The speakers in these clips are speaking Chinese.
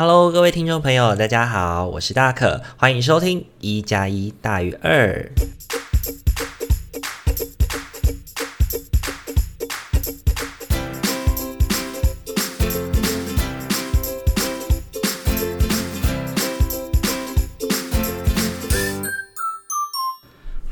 Hello，各位听众朋友，大家好，我是大可，欢迎收听一加一大于二。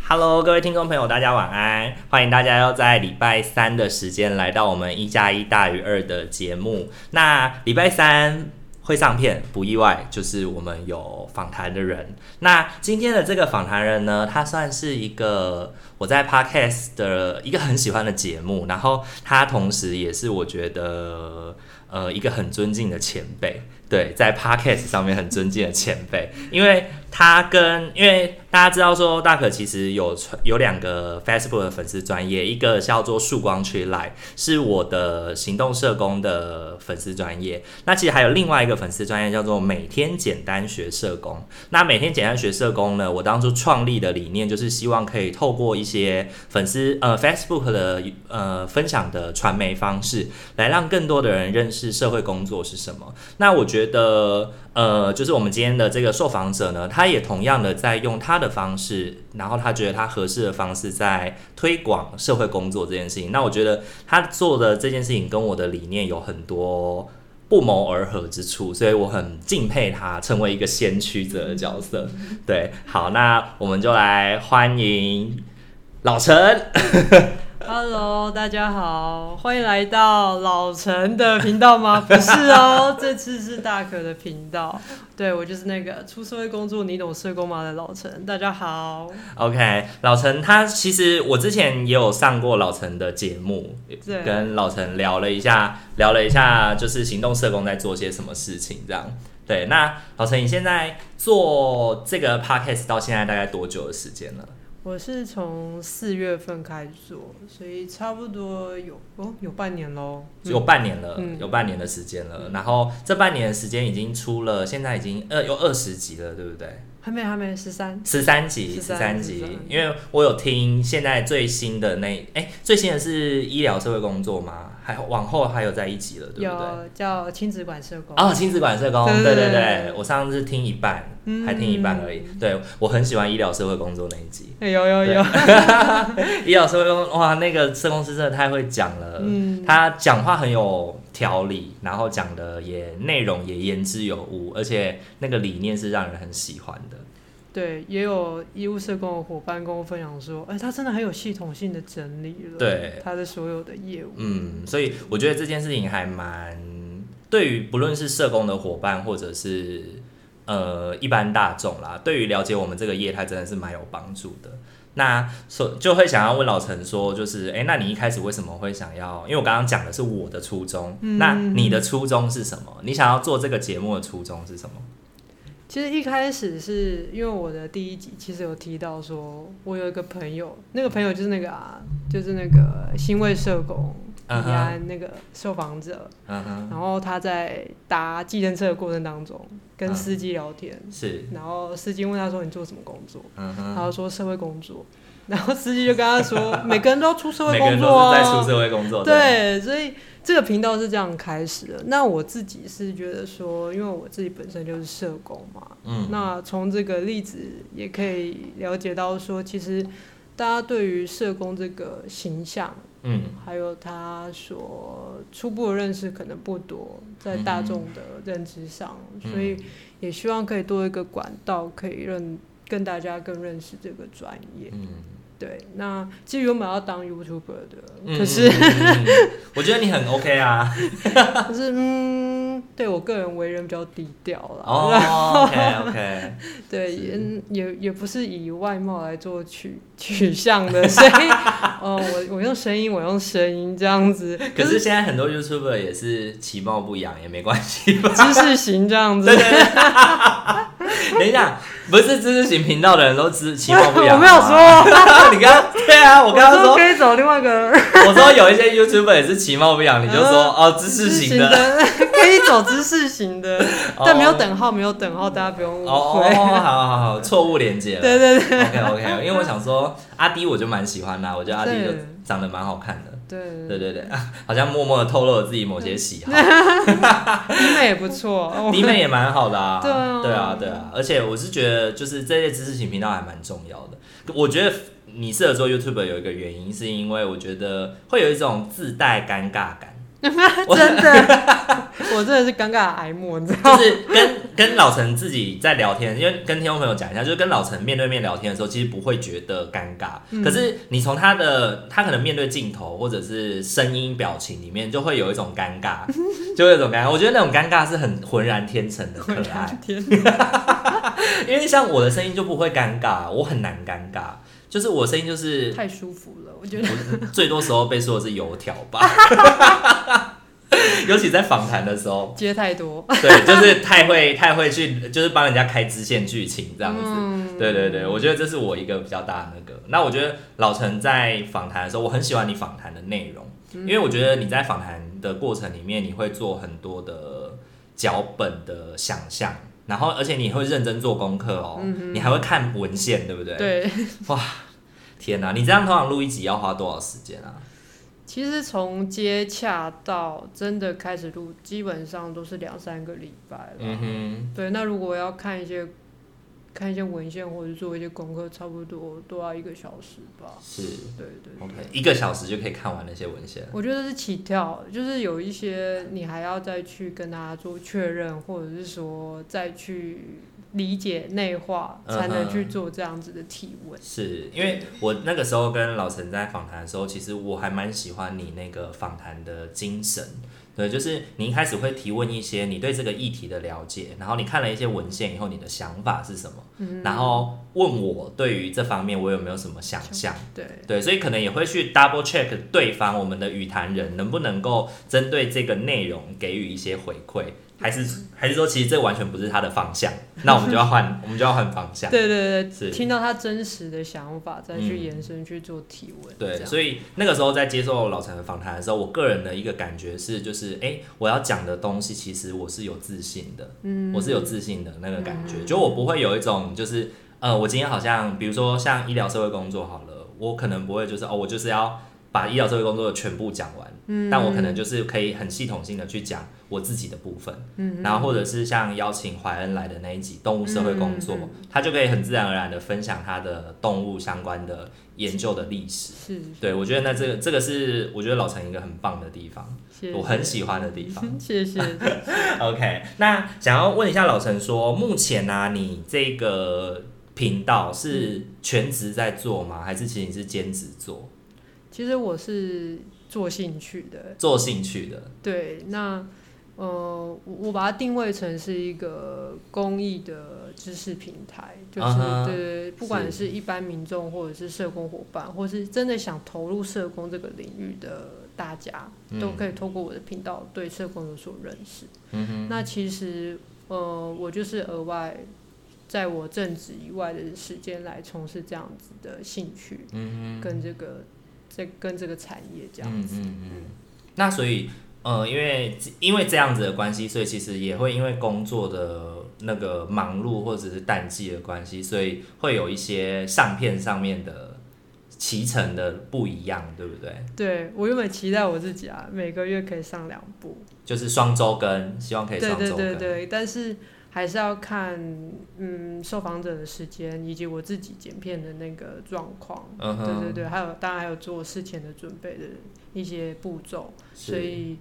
Hello，各位听众朋友，大家晚安！欢迎大家要在礼拜三的时间来到我们一加一大于二的节目。那礼拜三会上片，不意外，就是我们有访谈的人。那今天的这个访谈人呢，他算是一个我在 Podcast 的一个很喜欢的节目，然后他同时也是我觉得呃一个很尊敬的前辈。对，在 Podcast 上面很尊敬的前辈，因为他跟因为。大家知道说，大可其实有有两个 Facebook 的粉丝专业，一个叫做曙光 Tree Light，是我的行动社工的粉丝专业。那其实还有另外一个粉丝专业叫做每天简单学社工。那每天简单学社工呢，我当初创立的理念就是希望可以透过一些粉丝呃 Facebook 的呃分享的传媒方式，来让更多的人认识社会工作是什么。那我觉得呃，就是我们今天的这个受访者呢，他也同样的在用他的。的方式，然后他觉得他合适的方式在推广社会工作这件事情。那我觉得他做的这件事情跟我的理念有很多不谋而合之处，所以我很敬佩他成为一个先驱者的角色。对，好，那我们就来欢迎老陈。Hello，大家好，欢迎来到老陈的频道吗？不是哦，这次是大可的频道。对，我就是那个出社会工作你懂社工吗的老陈。大家好。OK，老陈他其实我之前也有上过老陈的节目，对跟老陈聊了一下，聊了一下就是行动社工在做些什么事情这样。对，那老陈你现在做这个 Podcast 到现在大概多久的时间了？我是从四月份开始做，所以差不多有哦有半年喽，有半年了，嗯、有半年的时间了。嗯、然后这半年的时间已经出了，现在已经二有二十集了，对不对？还没还没十三十三集十三集，因为我有听现在最新的那哎、欸、最新的是医疗社会工作吗？还往后还有在一集了，对不对？叫亲子馆社工哦，亲子馆社工，对对对，我上次听一半，还听一半而已。对，我很喜欢医疗社会工作那一集，有有有，医疗社会工哇，那个社工师真的太会讲了，他讲话很有条理，然后讲的也内容也言之有物，而且那个理念是让人很喜欢的。对，也有医务社工的伙伴跟我分享说，哎，他真的很有系统性的整理了，对他的所有的业务。嗯，所以我觉得这件事情还蛮，对于不论是社工的伙伴，或者是呃一般大众啦，对于了解我们这个业态真的是蛮有帮助的。那所就会想要问老陈说，就是哎，那你一开始为什么会想要？因为我刚刚讲的是我的初衷，嗯、那你的初衷是什么？你想要做这个节目的初衷是什么？其实一开始是因为我的第一集其实有提到说，我有一个朋友，那个朋友就是那个啊，就是那个新卫社工，宜安那个受访者，uh huh. 然后他在搭计程车的过程当中跟司机聊天，是、uh，huh. 然后司机问他说，你做什么工作？Uh. 他就说社会工作，然后司机就跟他说，每个人都要出社会工作啊，在出社会工作，对，所以。这个频道是这样开始的。那我自己是觉得说，因为我自己本身就是社工嘛，嗯，那从这个例子也可以了解到说，其实大家对于社工这个形象，嗯，还有他所初步的认识可能不多，在大众的认知上，嗯，所以也希望可以多一个管道，可以让跟大家更认识这个专业，嗯。对，那其实原本要当 YouTuber 的，嗯、可是、嗯、我觉得你很 OK 啊，可是嗯，对我个人为人比较低调了。哦，OK OK，对，是也也也不是以外貌来做取取向的，所 以哦，我我用声音，我用声音这样子。可是现在很多 YouTuber 也是其貌不扬，也没关系吧？知识型这样子。对对对 等一下，不是知识型频道的人都知其貌不 扬。我没有说，你刚刚对啊，我刚刚说可以走另外一个。我说有一些 YouTuber 也是其貌不扬，你就说哦，知识型的可以走知识型的，但没有等号，没有等号，大家不用误会。哦，好好好，错误连接了。对对对。OK OK，因为我想说阿迪，我就蛮喜欢啦，我觉得阿迪就长得蛮好看的。对对对对，好像默默的透露了自己某些喜好。医美也不错，医美也蛮好的啊。对啊，对啊，对啊。而且我是觉得，就是这些知识型频道还蛮重要的。我觉得你适合做 YouTuber 有一个原因，是因为我觉得会有一种自带尴尬感。真的，我真的是尴尬癌末，你知道吗？就是跟跟老陈自己在聊天，因为跟听众朋友讲一下，就是跟老陈面对面聊天的时候，其实不会觉得尴尬。嗯、可是你从他的他可能面对镜头或者是声音表情里面，就会有一种尴尬，就会有一种尴尬。我觉得那种尴尬是很浑然天成的可爱。天，因为像我的声音就不会尴尬，我很难尴尬，就是我的声音就是太舒服了。我觉得 最多时候被说的是油条吧。尤其在访谈的时候，接太多，对，就是太会太会去，就是帮人家开支线剧情这样子。嗯、对对对，我觉得这是我一个比较大的那个。那我觉得老陈在访谈的时候，我很喜欢你访谈的内容，嗯、因为我觉得你在访谈的过程里面，你会做很多的脚本的想象，然后而且你会认真做功课哦，嗯、你还会看文献，对不对？对，哇，天哪，你这样通常录一集要花多少时间啊？其实从接洽到真的开始录，基本上都是两三个礼拜了。嗯哼。对，那如果要看一些看一些文献或者做一些功课，差不多都要一个小时吧。是。对对，对。OK，一个小时就可以看完那些文献。我觉得是起跳，就是有一些你还要再去跟他做确认，或者是说再去。理解内化，才能去做这样子的提问。嗯、是因为我那个时候跟老陈在访谈的时候，其实我还蛮喜欢你那个访谈的精神。对，就是你一开始会提问一些你对这个议题的了解，然后你看了一些文献以后，你的想法是什么？嗯、然后问我对于这方面我有没有什么想象？对对，所以可能也会去 double check 对方我们的语谈人能不能够针对这个内容给予一些回馈。还是还是说，其实这完全不是他的方向，那我们就要换，我们就要换方向。对对对，是听到他真实的想法，再去延伸去做提问。嗯、对，所以那个时候在接受老陈的访谈的时候，我个人的一个感觉是，就是哎、欸，我要讲的东西，其实我是有自信的，嗯，我是有自信的那个感觉，嗯、就我不会有一种就是，呃，我今天好像，比如说像医疗社会工作好了，我可能不会就是哦，我就是要把医疗社会工作的全部讲完。嗯，但我可能就是可以很系统性的去讲我自己的部分，嗯，然后或者是像邀请怀恩来的那一集动物社会工作，嗯、他就可以很自然而然的分享他的动物相关的研究的历史，是，对我觉得那这个这个是我觉得老陈一个很棒的地方，我很喜欢的地方，谢谢。OK，那想要问一下老陈说，目前呢、啊，你这个频道是全职在做吗？还是其实你是兼职做？其实我是。做兴趣的，做兴趣的，对，那呃，我我把它定位成是一个公益的知识平台，就是、uh huh, 对，不管是一般民众或者是社工伙伴，是或是真的想投入社工这个领域的大家，嗯、都可以透过我的频道对社工有所认识。那其实呃，我就是额外在我正职以外的时间来从事这样子的兴趣，跟这个。在跟这个产业这样子，嗯嗯嗯，那所以呃，因为因为这样子的关系，所以其实也会因为工作的那个忙碌或者是淡季的关系，所以会有一些上片上面的骑程的不一样，对不对？对，我原本期待我自己啊，每个月可以上两部，就是双周更，希望可以双周更，对对对对，但是。还是要看，嗯，受访者的时间以及我自己剪片的那个状况，uh. 对对对，还有当然还有做事前的准备的一些步骤，所以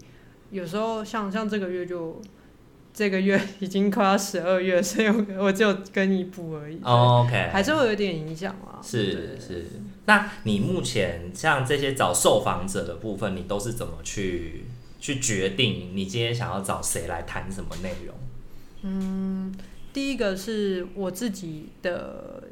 有时候像像这个月就 这个月已经快要十二月，所以我就跟一部而已。Oh, OK，还是会有点影响啊。是是，是，那你目前像这些找受访者的部分，你都是怎么去去决定你今天想要找谁来谈什么内容？嗯，第一个是我自己的，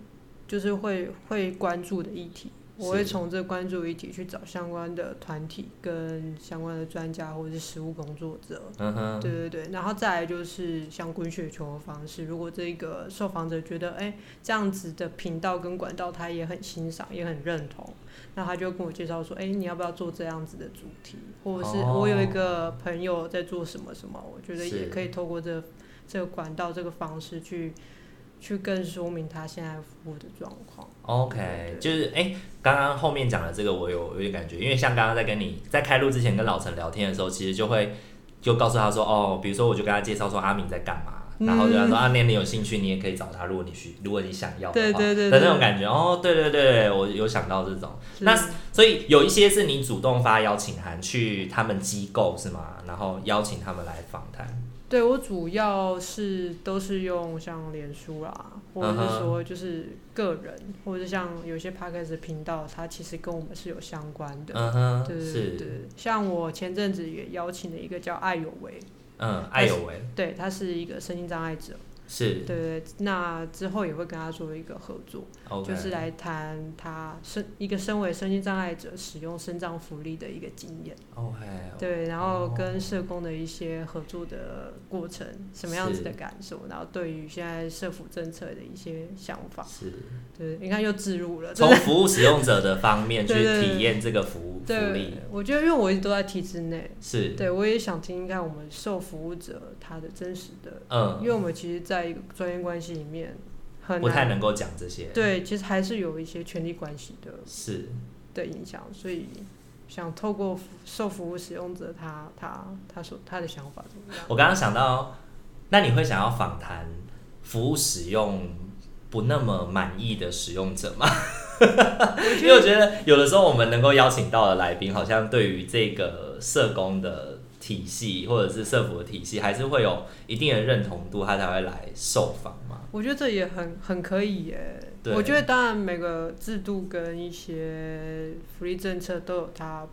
就是会会关注的议题，我会从这关注议题去找相关的团体跟相关的专家或者是实务工作者。嗯哼，对对对，然后再来就是像滚雪球的方式，如果这个受访者觉得哎这样子的频道跟管道他也很欣赏也很认同，那他就跟我介绍说，哎你要不要做这样子的主题，或者是我有一个朋友在做什么什么，我觉得也可以透过这个。这个管道这个方式去去更说明他现在服务的状况。OK，就是哎，刚刚后面讲的这个我有有点感觉，因为像刚刚在跟你在开录之前跟老陈聊天的时候，其实就会就告诉他说，哦，比如说我就跟他介绍说阿明在干嘛。然后就他说啊，那你有兴趣，你也可以找他。如果你需，如果你想要的话，对对对的那种感觉哦，对对对，我有想到这种。那所以有一些是你主动发邀请函去他们机构是吗？然后邀请他们来访谈。对，我主要是都是用像脸书啦，或者是说就是个人，嗯、或者是像有些 Podcast 频道，它其实跟我们是有相关的。嗯哼，对对对。像我前阵子也邀请了一个叫艾有为。嗯，艾有为，对，他是一个身心障碍者。是对对，那之后也会跟他做一个合作，okay. 就是来谈他身一个身为身心障碍者使用身障福利的一个经验。Okay. 对，然后跟社工的一些合作的过程，什么样子的感受，然后对于现在社福政策的一些想法。是，对，你看又置入了，从服务使用者的方面 去体验这个服务福利。我觉得，因为我一直都在体制内，是对，我也想听一看我们受服务者他的真实的，嗯，因为我们其实在。在一个专业关系里面，很不太能够讲这些。对，其实还是有一些权力关系的，是的影响。所以想透过受服务使用者他，他他他说他的想法怎么样？我刚刚想到，那你会想要访谈服务使用不那么满意的使用者吗？因为我觉得有的时候我们能够邀请到的来宾，好像对于这个社工的。体系或者是社福的体系，还是会有一定的认同度，他才会来受访嘛。我觉得这也很很可以耶。我觉得当然每个制度跟一些福利政策都有它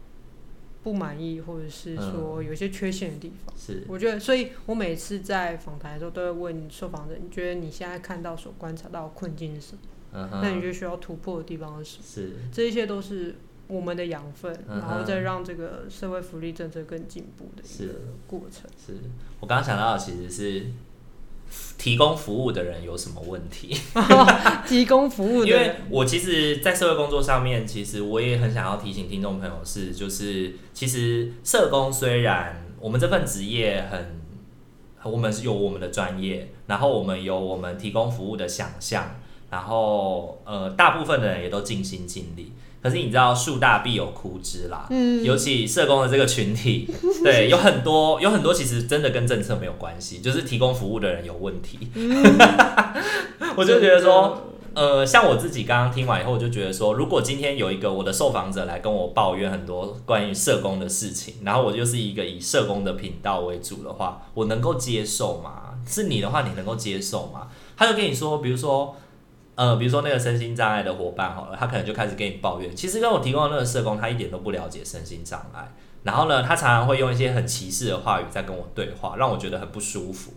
不满意，或者是说有些缺陷的地方。是、嗯。我觉得，所以我每次在访谈的时候，都会问受访者：你觉得你现在看到所观察到的困境是什么？嗯。那你觉得需要突破的地方是什么？是。这一些都是。我们的养分，然后再让这个社会福利政策更进步的一个过程。是，是我刚刚想到的，其实是提供服务的人有什么问题？提供服务的人，因为我其实，在社会工作上面，其实我也很想要提醒听众朋友是，就是其实社工虽然我们这份职业很，我们是有我们的专业，然后我们有我们提供服务的想象，然后呃，大部分的人也都尽心尽力。可是你知道树大必有枯枝啦，嗯，尤其社工的这个群体，对，有很多有很多其实真的跟政策没有关系，就是提供服务的人有问题。嗯、我就觉得说，呃，像我自己刚刚听完以后，我就觉得说，如果今天有一个我的受访者来跟我抱怨很多关于社工的事情，然后我就是一个以社工的频道为主的话，我能够接受吗？是你的话，你能够接受吗？他就跟你说，比如说。呃，比如说那个身心障碍的伙伴好了，他可能就开始跟你抱怨，其实跟我提供的那个社工，他一点都不了解身心障碍，然后呢，他常常会用一些很歧视的话语在跟我对话，让我觉得很不舒服。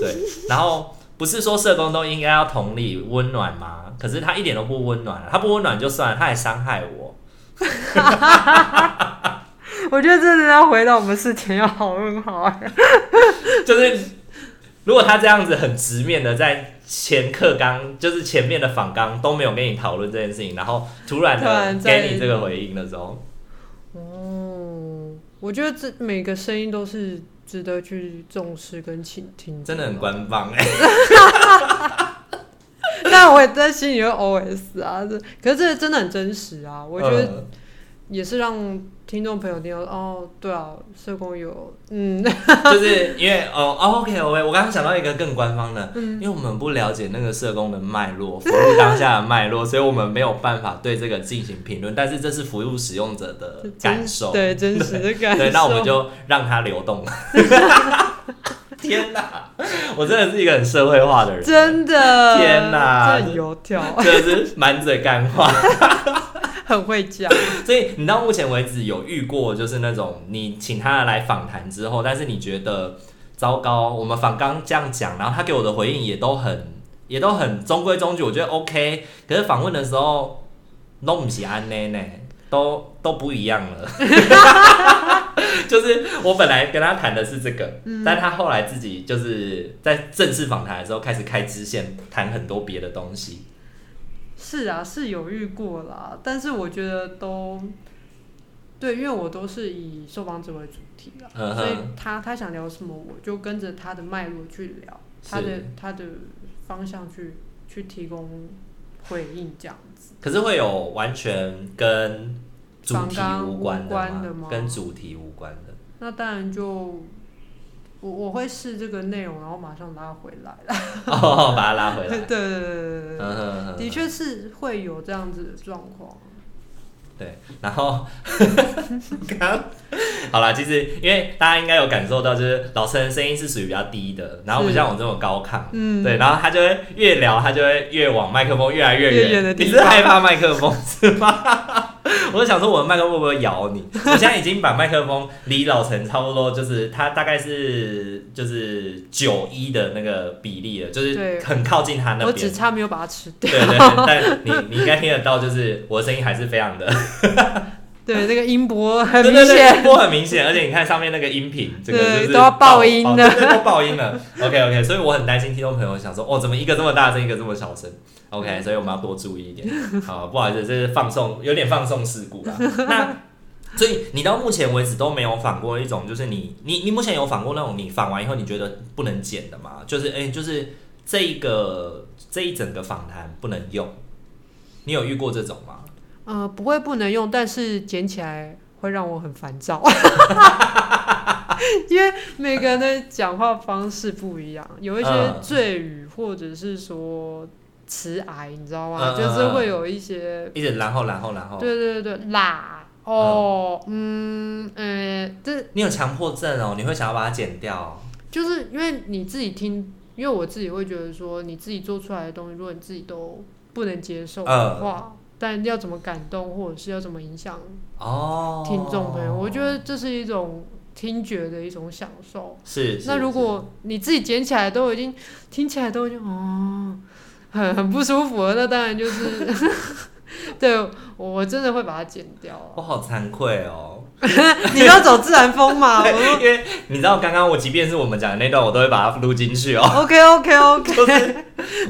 对，然后不是说社工都应该要同理温暖吗？可是他一点都不温暖，他不温暖就算了，他还伤害我。我觉得这是要回到我们事前要讨论好啊，就是。如果他这样子很直面的在前课纲，就是前面的访纲都没有跟你讨论这件事情，然后突然的给你这个回应的时候，哦，我觉得这每个声音都是值得去重视跟倾听，真的很官方哎。那我也在心里会 OS 啊，这可是这真的很真实啊，我觉得也是让。听众朋友听到哦，对啊，社工有，嗯，就是因为哦，OK OK，我刚刚想到一个更官方的，嗯，因为我们不了解那个社工的脉络，服务当下的脉络，所以我们没有办法对这个进行评论。但是这是服务使用者的感受，对真实的感受。对，那我们就让它流动。天哪，我真的是一个很社会化的人，真的。天哪，很油条，真的是满嘴干话。很会讲，所以你到目前为止有遇过，就是那种你请他来访谈之后，但是你觉得糟糕，我们访刚这样讲，然后他给我的回应也都很，也都很中规中矩，我觉得 OK。可是访问的时候，都不是安内内，都都不一样了。就是我本来跟他谈的是这个，嗯，但他后来自己就是在正式访谈的时候开始开支线，谈很多别的东西。是啊，是有遇过啦，但是我觉得都对，因为我都是以受访者为主题啦，嗯，所以他他想聊什么，我就跟着他的脉络去聊，他的他的方向去去提供回应这样子。可是会有完全跟主题无关的吗？跟主题无关的。那当然就我我会试这个内容，然后马上拉回来了。哦，把它拉回来。对对对对对，的确是会有这样子的状况。对，然后 好啦，其实因为大家应该有感受到，就是老陈的声音是属于比较低的，然后不像我这么高亢，嗯，对，然后他就会越聊，他就会越往麦克风越来越远，越远的地方。你是害怕麦克风是吗？我就想说，我的麦克风会不会咬你？我现在已经把麦克风离老陈差不多，就是他大概是就是九一的那个比例了，就是很靠近他那边。我只差没有把它吃掉。对对，但你你应该听得到，就是我的声音还是非常的。对，那个音波很明显，音波很明显，而且你看上面那个音频，这个就是都要爆音的，都爆音了。OK OK，所以我很担心听众朋友想说，哦，怎么一个这么大声，一个这么小声？OK，所以我们要多注意一点。好，不好意思，这是放送，有点放送事故啦。那所以你到目前为止都没有访过一种，就是你你你目前有访过那种你访完以后你觉得不能剪的吗？就是哎、欸，就是这一个这一整个访谈不能用，你有遇过这种吗？呃，不会不能用，但是剪起来会让我很烦躁，因为每个人的讲话方式不一样，有一些赘语或者是说词癌，你知道吗？嗯、就是会有一些一直然后然后然后，对对对啦哦嗯呃，这你有强迫症哦，你会想要把它剪掉，就是因为你自己听，因为我自己会觉得说，你自己做出来的东西，如果你自己都不能接受的话。嗯但要怎么感动，或者是要怎么影响哦听众朋友？我觉得这是一种听觉的一种享受。是。是那如果你自己捡起来都已经听起来都已经哦，很很不舒服了，那当然就是 对我真的会把它剪掉。我好惭愧哦。你要走自然风嘛？因为你知道，刚刚我即便是我们讲的那段，我都会把它录进去哦。OK OK OK。就是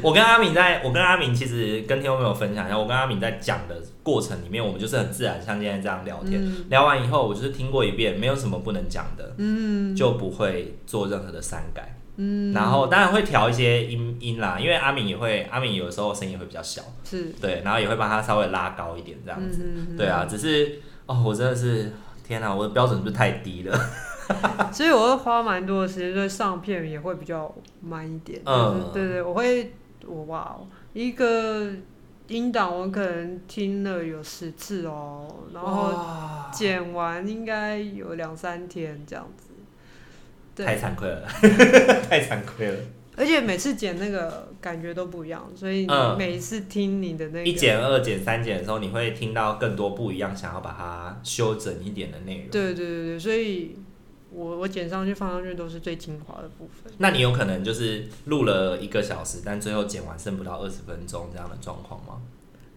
我跟阿敏在，我跟阿敏其实跟听众朋友分享一下，我跟阿敏在讲的过程里面，我们就是很自然，像今天这样聊天。嗯、聊完以后，我就是听过一遍，没有什么不能讲的，嗯，就不会做任何的删改，嗯。然后当然会调一些音音啦，因为阿敏也会，阿敏有的时候声音会比较小，是对，然后也会帮他稍微拉高一点这样子，对啊。只是哦，我真的是。天哪，我的标准是不是太低了？所以我会花蛮多的时间，所以上片也会比较慢一点。嗯，对对，我会我，哇，一个音档我可能听了有十次哦，然后剪完应该有两三天这样子。太惭愧了，太惭愧了。而且每次剪那个感觉都不一样，所以你每一次听你的那个一剪、二剪、三剪的时候，你会听到更多不一样，想要把它修整一点的内容。对对对对，所以我我剪上去放上去都是最精华的部分。那你有可能就是录了一个小时，但最后剪完剩不到二十分钟这样的状况吗？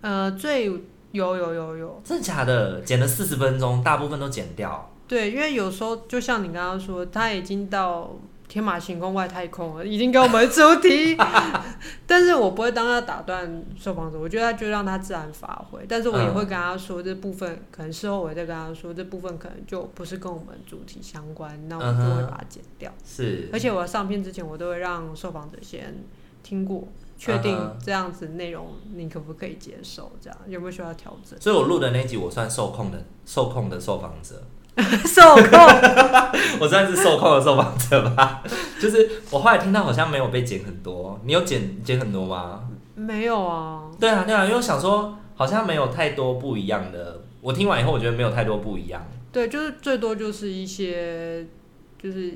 呃，最有有有有有，真的假的？剪了四十分钟，大部分都剪掉。对，因为有时候就像你刚刚说，他已经到。天马行空外太空了，已经给我们出题，但是我不会当他打断受访者，我觉得他就让他自然发挥，但是我也会跟他说、嗯、这部分可能事后我再跟他说这部分可能就不是跟我们主题相关，那我们就会把它剪掉。是，而且我上片之前我都会让受访者先听过，确定这样子内容你可不可以接受，这样有没有需要调整？所以我录的那集我算受控的，受控的受访者。受控，我算是受控的受访者吧。就是我后来听到好像没有被剪很多，你有剪剪很多吗？没有啊。对啊，对啊，因为我想说好像没有太多不一样的。我听完以后，我觉得没有太多不一样。对，就是最多就是一些就是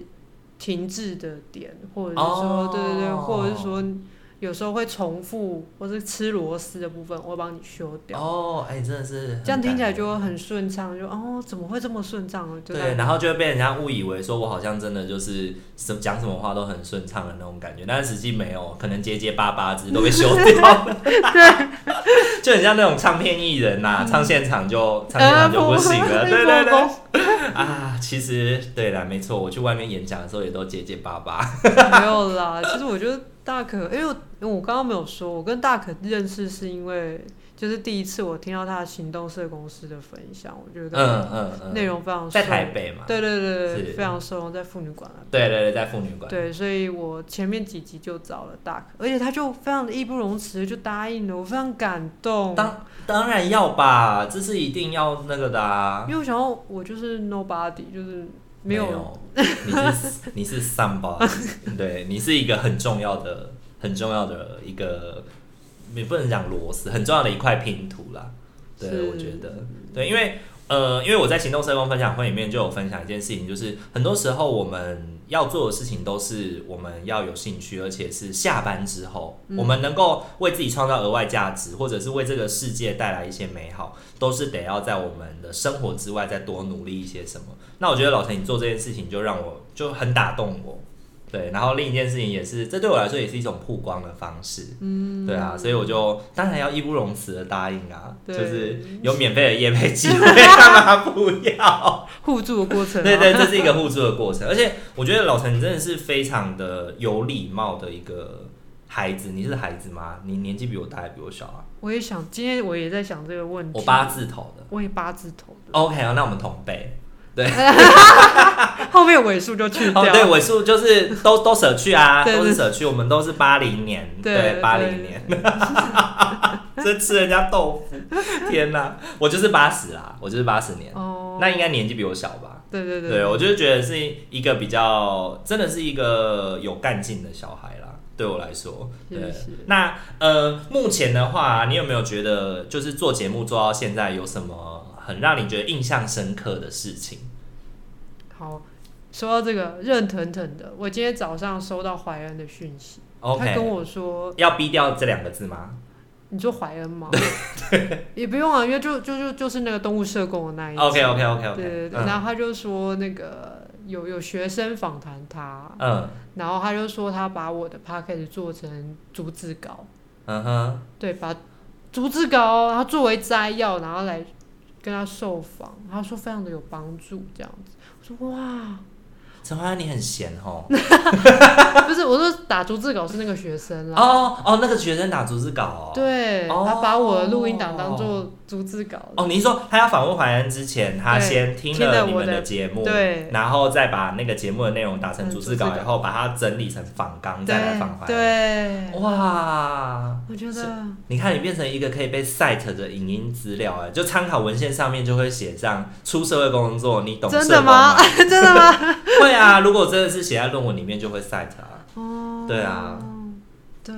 停滞的点，或者是说，哦、对对对，或者是说。有时候会重复，或是吃螺丝的部分，我会帮你修掉。哦，哎、欸，真的是这样听起来就会很顺畅，就哦，怎么会这么顺畅呢？对，然后就会被人家误以为说我好像真的就是什讲什么话都很顺畅的那种感觉，但是实际没有，可能结结巴巴，字都被修掉了。对，就很像那种唱片艺人呐、啊，唱现场就唱现场就不行了。对 对对。啊，其实对啦，没错，我去外面演讲的时候也都结结巴巴。没有啦，其实我觉得。大可，因为我刚刚没有说，我跟大可认识是因为。就是第一次我听到他的行动社公司的分享，我觉得嗯嗯内容非常在台北嘛，对对对对，非常受用在妇女馆了，对对对，在妇女馆，对，所以我前面几集就找了大可，而且他就非常的义不容辞就答应了，我非常感动。当当然要吧，这是一定要那个的啊，因为我想要我就是 nobody，就是没有，你是你是 somebody，对你是一个很重要的很重要的一个。也不能讲螺丝，很重要的一块拼图啦。对，我觉得，对，因为呃，因为我在行动社工分享会里面就有分享一件事情，就是很多时候我们要做的事情都是我们要有兴趣，而且是下班之后，嗯、我们能够为自己创造额外价值，或者是为这个世界带来一些美好，都是得要在我们的生活之外再多努力一些什么。那我觉得老陈你做这件事情就让我就很打动我。对，然后另一件事情也是，这对我来说也是一种曝光的方式。嗯，对啊，所以我就当然要义不容辞的答应啊，就是有免费的业配机会，干嘛不要？互助的过程。对对，这是一个互助的过程，而且我觉得老陈真的是非常的有礼貌的一个孩子。你是孩子吗？你年纪比我大还比我小啊？我也想，今天我也在想这个问题。我八字头的，我也八字头的。OK，那我们同辈。对，后面尾数就去掉。哦，对，尾数就是都都舍去啊，都是舍去。我们都是八零年，对，八零年。这吃人家豆腐，天哪！我就是八十啦，我就是八十年。哦，那应该年纪比我小吧？对对对。对，我就是觉得是一个比较，真的是一个有干劲的小孩啦。对我来说，对。那呃，目前的话，你有没有觉得，就是做节目做到现在有什么？很让你觉得印象深刻的事情。好，说到这个热腾腾的，我今天早上收到怀恩的讯息.他跟我说要逼掉这两个字吗？你说怀恩吗？也不用啊，因为就就就就是那个动物社工的那一。OK OK OK OK。对对对，嗯、然后他就说那个有有学生访谈他，嗯，然后他就说他把我的 p a c k a g e 做成逐字稿，嗯哼，对，把逐字稿然后作为摘要，然后来。跟他受访，他说非常的有帮助，这样子。我说哇。陈怀恩，你很闲哦。不是，我说打逐字稿是那个学生啦。哦哦，那个学生打逐字稿哦。对，他把我的录音档当做逐字稿。哦，你说他要访问怀恩之前，他先听了你们的节目，对，然后再把那个节目的内容打成逐字稿，然后把它整理成访纲，再来访怀恩。对，哇，我觉得你看，你变成一个可以被 cite 的影音资料，哎，就参考文献上面就会写上出社会工作，你懂真的吗？真的吗？会啊。啊，如果真的是写在论文里面，就会 cite 啊。哦，对啊，对。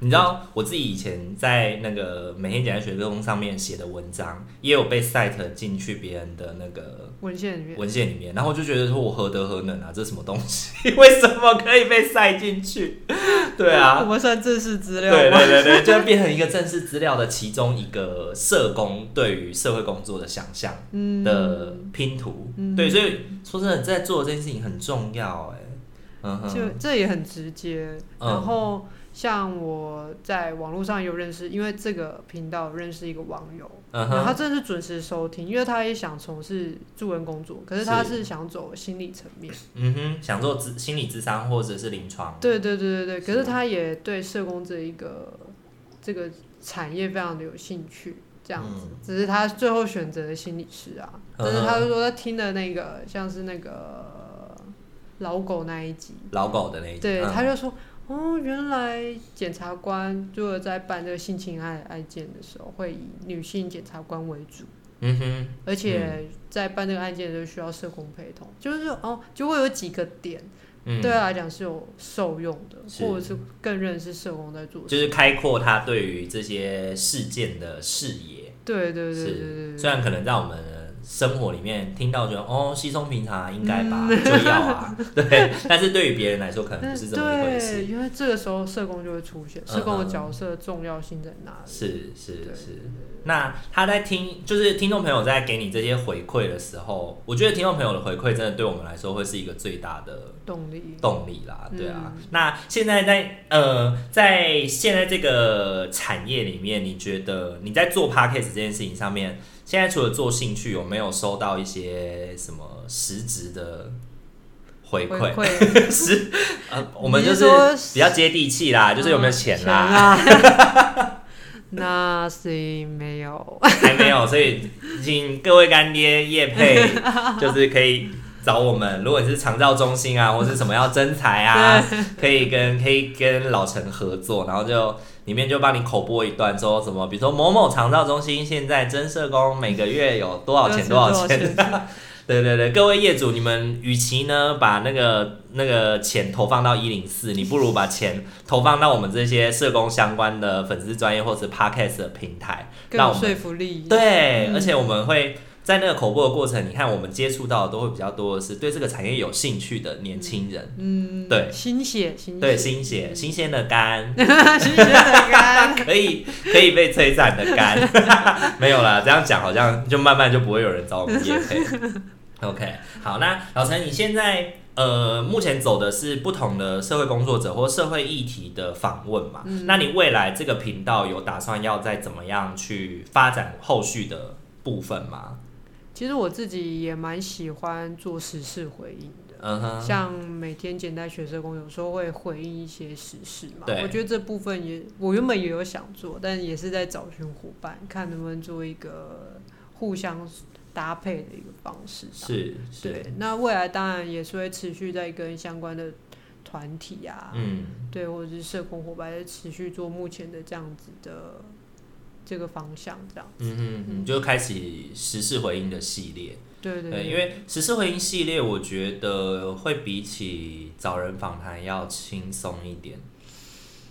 你知道我自己以前在那个每天简单学科上面写的文章，也有被 cite 进去别人的那个文献里面。文献里面，然后我就觉得说，我何德何能啊？这是什么东西？为什么可以被塞进去？对啊，我们算正式资料。对对对对，就变成一个正式资料的其中一个社工对于社会工作的想象的拼图。嗯、对，所以说真的，在做这件事情很重要，哎，嗯哼，就这也很直接，然后。像我在网络上有认识，因为这个频道认识一个网友，uh huh. 然后他真的是准时收听，因为他也想从事助人工作，可是他是想走心理层面，嗯哼，想做心理智商或者是临床，对对对对对，可是他也对社工这一个这个产业非常的有兴趣，这样子，嗯、只是他最后选择了心理师啊，但是他就说他听的那个像是那个老狗那一集，老狗的那一集，对，嗯、他就说。哦，原来检察官就是在办这个性侵害案件的时候，会以女性检察官为主。嗯哼。而且在办这个案件的时候，需要社工陪同，就是哦，就会有几个点，对他来讲是有受用的，嗯、或者是更认识社工在做就是开阔他对于这些事件的视野。对对对对对，对。虽然可能让我们。生活里面听到就哦，稀松平常，应该吧，嗯、就要啊，对。但是对于别人来说，可能不是这么一回事。因为这个时候社工就会出现，社工的角色重要性在哪里？是是是。那他在听，就是听众朋友在给你这些回馈的时候，我觉得听众朋友的回馈真的对我们来说会是一个最大的动力动力啦，对啊。嗯、那现在在呃，在现在这个产业里面，你觉得你在做 podcast 这件事情上面？现在除了做兴趣，有没有收到一些什么实质的回馈 是呃，我们就是比较接地气啦，就是有没有钱啦。那谁没有？还没有，所以请各位干爹叶配，就是可以找我们。如果你是长照中心啊，或是什么要征才啊，可以跟可以跟老陈合作，然后就里面就帮你口播一段，说什么，比如说某某长照中心现在征社工，每个月有多少钱多少钱。对对对，各位业主，你们与其呢把那个那个钱投放到一零四，你不如把钱投放到我们这些社工相关的粉丝专业或者 podcast 的平台，更有说服力。对，嗯、而且我们会在那个口播的过程，你看我们接触到的都会比较多的是对这个产业有兴趣的年轻人，嗯，对，新血，新血。对新血，新鲜的肝，新鲜的肝，可以可以被摧残的肝，没有啦，这样讲好像就慢慢就不会有人找我们业配。OK，好，那老陈，你现在呃，目前走的是不同的社会工作者或社会议题的访问嘛？嗯，那你未来这个频道有打算要再怎么样去发展后续的部分吗？其实我自己也蛮喜欢做时事回应的，像每天简单学社工，有时候会回应一些时事嘛。我觉得这部分也，我原本也有想做，但也是在找寻伙伴，看能不能做一个互相。搭配的一个方式是，是，对。那未来当然也是会持续在跟相关的团体啊，嗯，对，或者是社工伙伴在持续做目前的这样子的这个方向，这样子。嗯嗯嗯，就开启时事回应的系列。对对，对，因为时事回应系列，我觉得会比起找人访谈要轻松一点。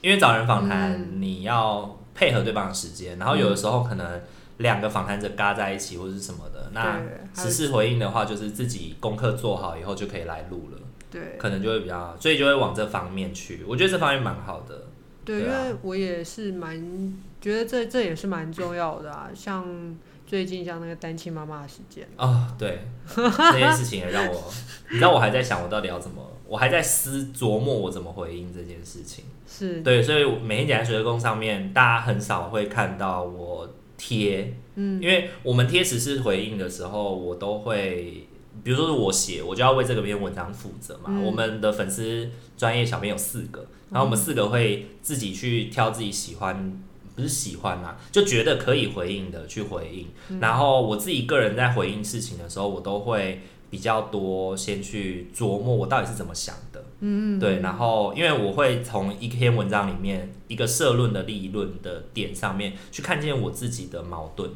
因为找人访谈，你要配合对方的时间，嗯，然后有的时候可能。两个访谈者嘎在一起或者是什么的，那时事回应的话，就是自己功课做好以后就可以来录了。对，可能就会比较，所以就会往这方面去。我觉得这方面蛮好的。对，因为我也是蛮觉得这这也是蛮重要的啊。像最近像那个单亲妈妈的事件哦，对，这件事情也让我，你知道我还在想我到底要怎么，我还在思琢磨我怎么回应这件事情。是对，所以每天讲在学社工上面，大家很少会看到我。贴，嗯，因为我们贴时事回应的时候，我都会，比如说是我写，我就要为这个篇文章负责嘛。嗯、我们的粉丝专业小编有四个，然后我们四个会自己去挑自己喜欢，不是喜欢啊，就觉得可以回应的去回应。嗯、然后我自己个人在回应事情的时候，我都会比较多先去琢磨我到底是怎么想的。嗯，对，然后因为我会从一篇文章里面一个社论的立论的点上面去看见我自己的矛盾，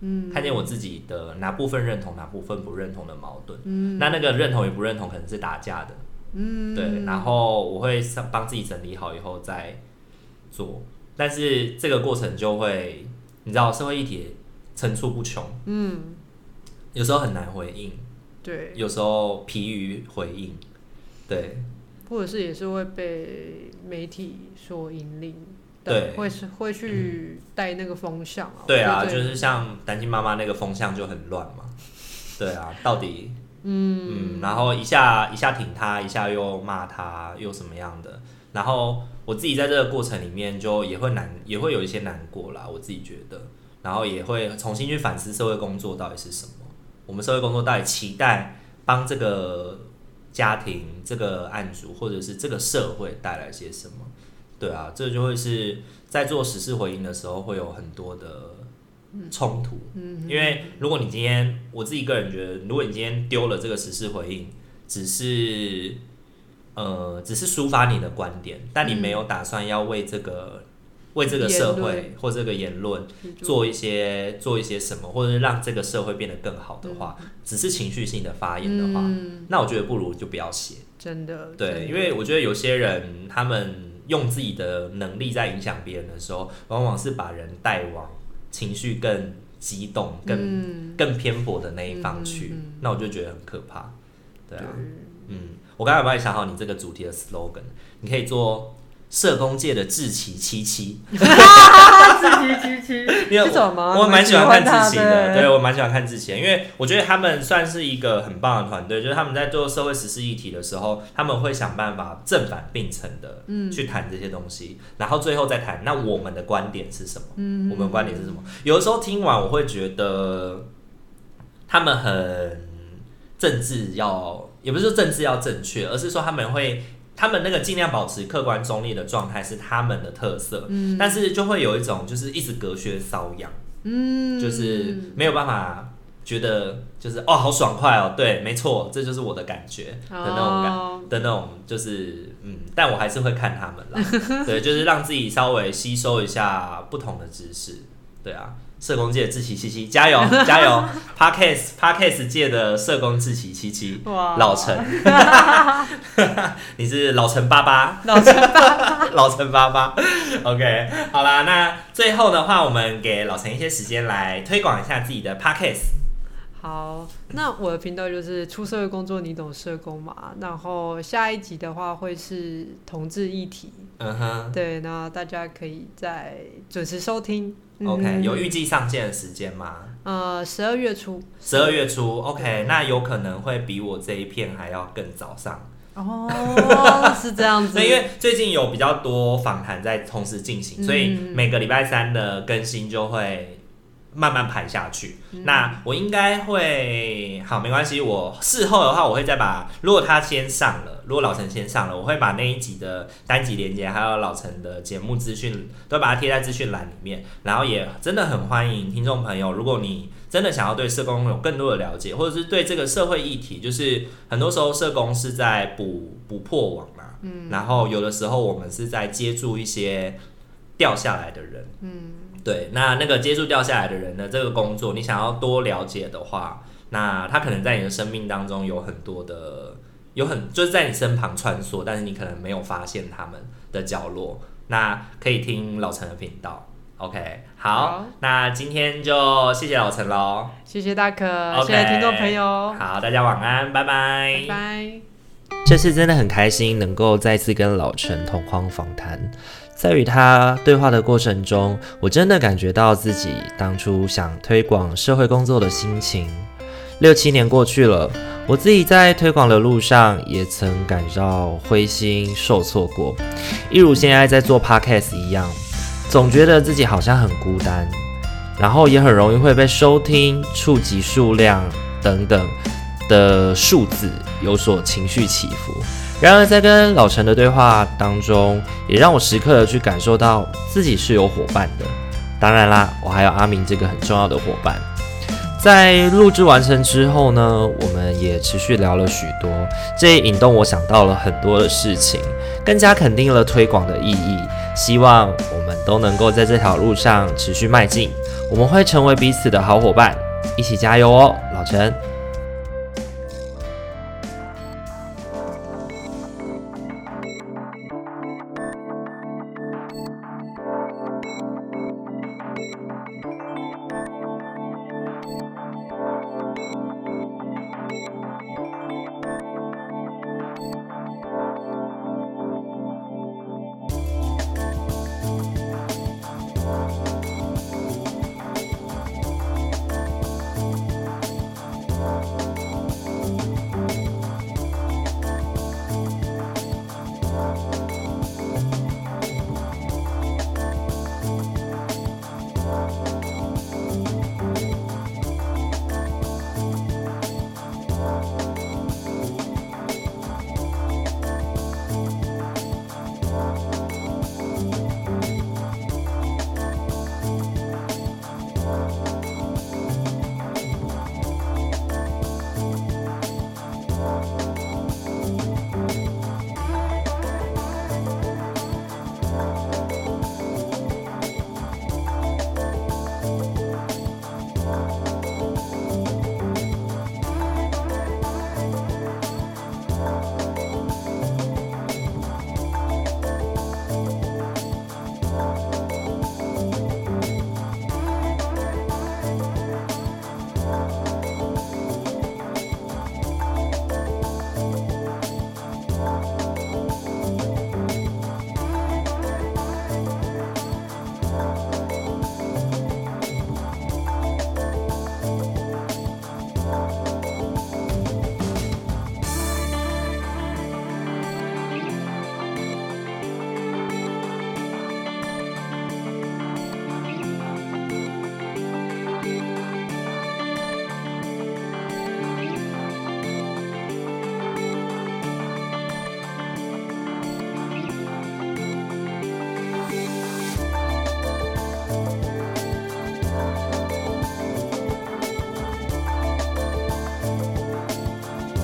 嗯，看见我自己的哪部分认同，哪部分不认同的矛盾，嗯，那那个认同与不认同可能是打架的，嗯，对，然后我会帮自己整理好以后再做，但是这个过程就会，你知道，社会议题层出不穷，嗯，有时候很难回应，对，有时候疲于回应，对。或者是也是会被媒体所引领，对，会是会去带那个风向啊。对啊，就是像单亲妈妈那个风向就很乱嘛。对啊，到底，嗯嗯，然后一下一下挺他，一下又骂他，又什么样的？然后我自己在这个过程里面就也会难，也会有一些难过啦。我自己觉得，然后也会重新去反思社会工作到底是什么。我们社会工作到底期待帮这个。家庭这个案主，或者是这个社会带来些什么？对啊，这就会是在做实事回应的时候会有很多的冲突。嗯，因为如果你今天，我自己个人觉得，如果你今天丢了这个实事回应，只是呃，只是抒发你的观点，但你没有打算要为这个。为这个社会或这个言论做一些做一些什么，或者是让这个社会变得更好的话，只是情绪性的发言的话，那我觉得不如就不要写。真的，对，因为我觉得有些人他们用自己的能力在影响别人的时候，往往是把人带往情绪更激动、更更偏颇的那一方去，那我就觉得很可怕。对啊，嗯，我刚才有帮你想好你这个主题的 slogan，你可以做。社工界的志奇七七，志奇七七？我蛮喜欢看志奇的，对，我蛮喜欢看志祺，因为我觉得他们算是一个很棒的团队，就是他们在做社会实施议题的时候，他们会想办法正反并陈的去谈这些东西，嗯、然后最后再谈那我们的观点是什么？嗯，我们的观点是什么？有的时候听完我会觉得他们很政治要，也不是说政治要正确，而是说他们会，他们那个尽量保持客观中立的状态是他们的特色，嗯，但是就会有一种就是一直隔靴搔痒，嗯，就是没有办法。觉得就是哦，好爽快哦，对，没错，这就是我的感觉的那种感、oh. 的那种，就是嗯，但我还是会看他们啦，对，就是让自己稍微吸收一下不同的知识，对啊，社工界的志奇七七，加油 加油，Podcast Podcast 界的社工志奇七七，wow. 老陈，你是老陈爸爸，老陈爸爸，老陈爸爸，OK，好啦，那最后的话，我们给老陈一些时间来推广一下自己的 Podcast。好，那我的频道就是出社会工作，你懂社工嘛？然后下一集的话会是同志议题，嗯哼，对，那大家可以再准时收听。OK，嗯，有预计上线的时间吗？呃，十二月初。十二月初，OK，那有可能会比我这一片还要更早上。哦，是这样子。因为最近有比较多访谈在同时进行，所以每个礼拜三的更新就会。慢慢排下去，嗯、那我应该会好，没关系。我事后的话，我会再把，如果他先上了，如果老陈先上了，我会把那一集的单集连接，还有老陈的节目资讯，都把它贴在资讯栏里面。然后也真的很欢迎听众朋友，如果你真的想要对社工有更多的了解，或者是对这个社会议题，就是很多时候社工是在补补破网嘛，嗯，然后有的时候我们是在接住一些掉下来的人，嗯。对，那那个接触掉下来的人的这个工作，你想要多了解的话，那他可能在你的生命当中有很多的，有很就是在你身旁穿梭，但是你可能没有发现他们的角落。那可以听老陈的频道，OK，好，好，那今天就谢谢老陈喽，谢谢大可，okay, 谢谢听众朋友，好，大家晚安，拜拜，拜拜。这次真的很开心，能够再次跟老陈同框访谈。在与他对话的过程中，我真的感觉到自己当初想推广社会工作的心情。六七年过去了，我自己在推广的路上也曾感到灰心受挫过，一如现在在做 podcast 一样，总觉得自己好像很孤单，然后也很容易会被收听、触及数量等等的数字有所情绪起伏。然而，在跟老陈的对话当中，也让我时刻的去感受到自己是有伙伴的。当然啦，我还有阿明这个很重要的伙伴。在录制完成之后呢，我们也持续聊了许多，这也引动我想到了很多的事情，更加肯定了推广的意义。希望我们都能够在这条路上持续迈进，我们会成为彼此的好伙伴，一起加油哦，老陈。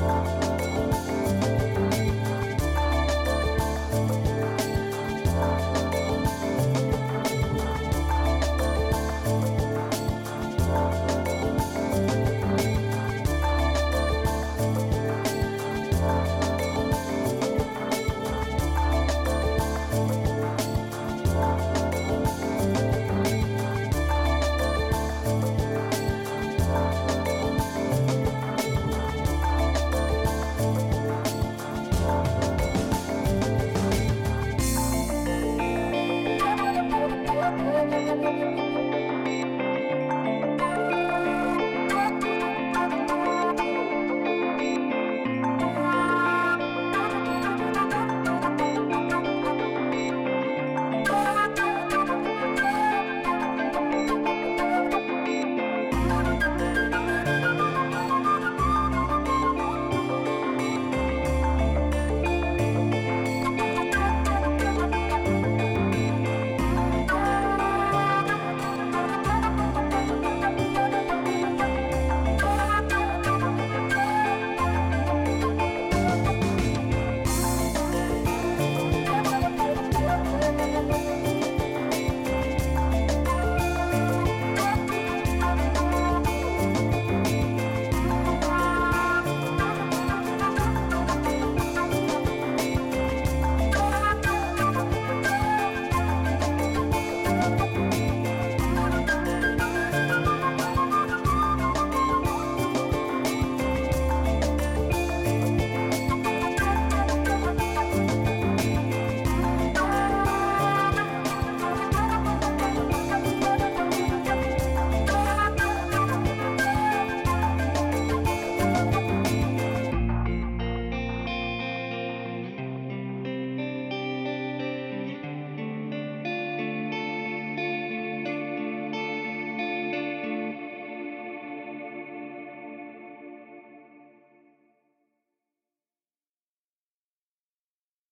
Podcast.